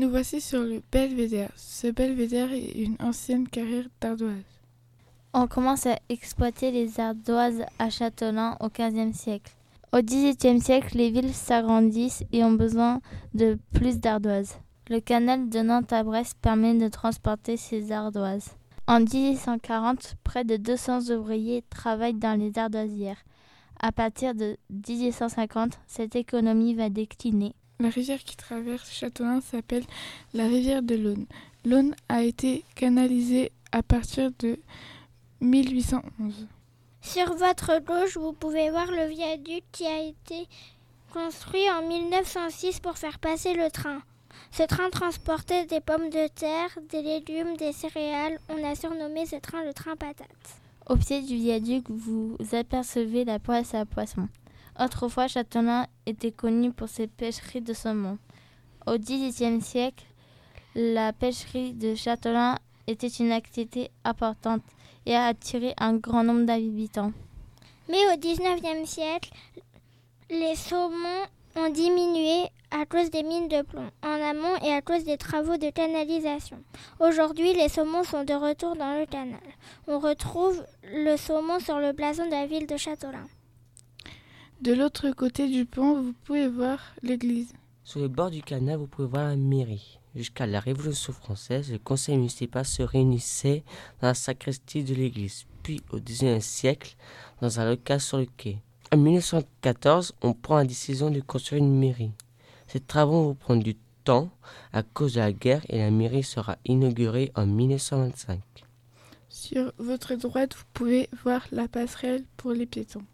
Nous voici sur le belvédère. Ce belvédère est une ancienne carrière d'ardoise. On commence à exploiter les ardoises à Châtelain au XVe siècle. Au XVIIIe siècle, les villes s'agrandissent et ont besoin de plus d'ardoises. Le canal de Nantes à Brest permet de transporter ces ardoises. En 1840, près de 200 ouvriers travaillent dans les ardoisières. À partir de 1850, cette économie va décliner. La rivière qui traverse Châtelain s'appelle la rivière de l'Aune. L'Aune a été canalisée à partir de 1811. Sur votre gauche, vous pouvez voir le viaduc qui a été construit en 1906 pour faire passer le train. Ce train transportait des pommes de terre, des légumes, des céréales. On a surnommé ce train le train patate. Au pied du viaduc, vous apercevez la poisse à poissons. Autrefois, Châtelain était connu pour ses pêcheries de saumon. Au XVIIIe siècle, la pêcherie de Châtelain était une activité importante et a attiré un grand nombre d'habitants. Mais au XIXe siècle, les saumons ont diminué à cause des mines de plomb en amont et à cause des travaux de canalisation. Aujourd'hui, les saumons sont de retour dans le canal. On retrouve le saumon sur le blason de la ville de Châtelain. De l'autre côté du pont, vous pouvez voir l'église. Sur le bord du canal, vous pouvez voir la mairie. Jusqu'à la Révolution française, le conseil municipal se réunissait dans la sacristie de l'église, puis au XIXe siècle, dans un local sur le quai. En 1914, on prend la décision de construire une mairie. Ces travaux vont prendre du temps à cause de la guerre et la mairie sera inaugurée en 1925. Sur votre droite, vous pouvez voir la passerelle pour les piétons.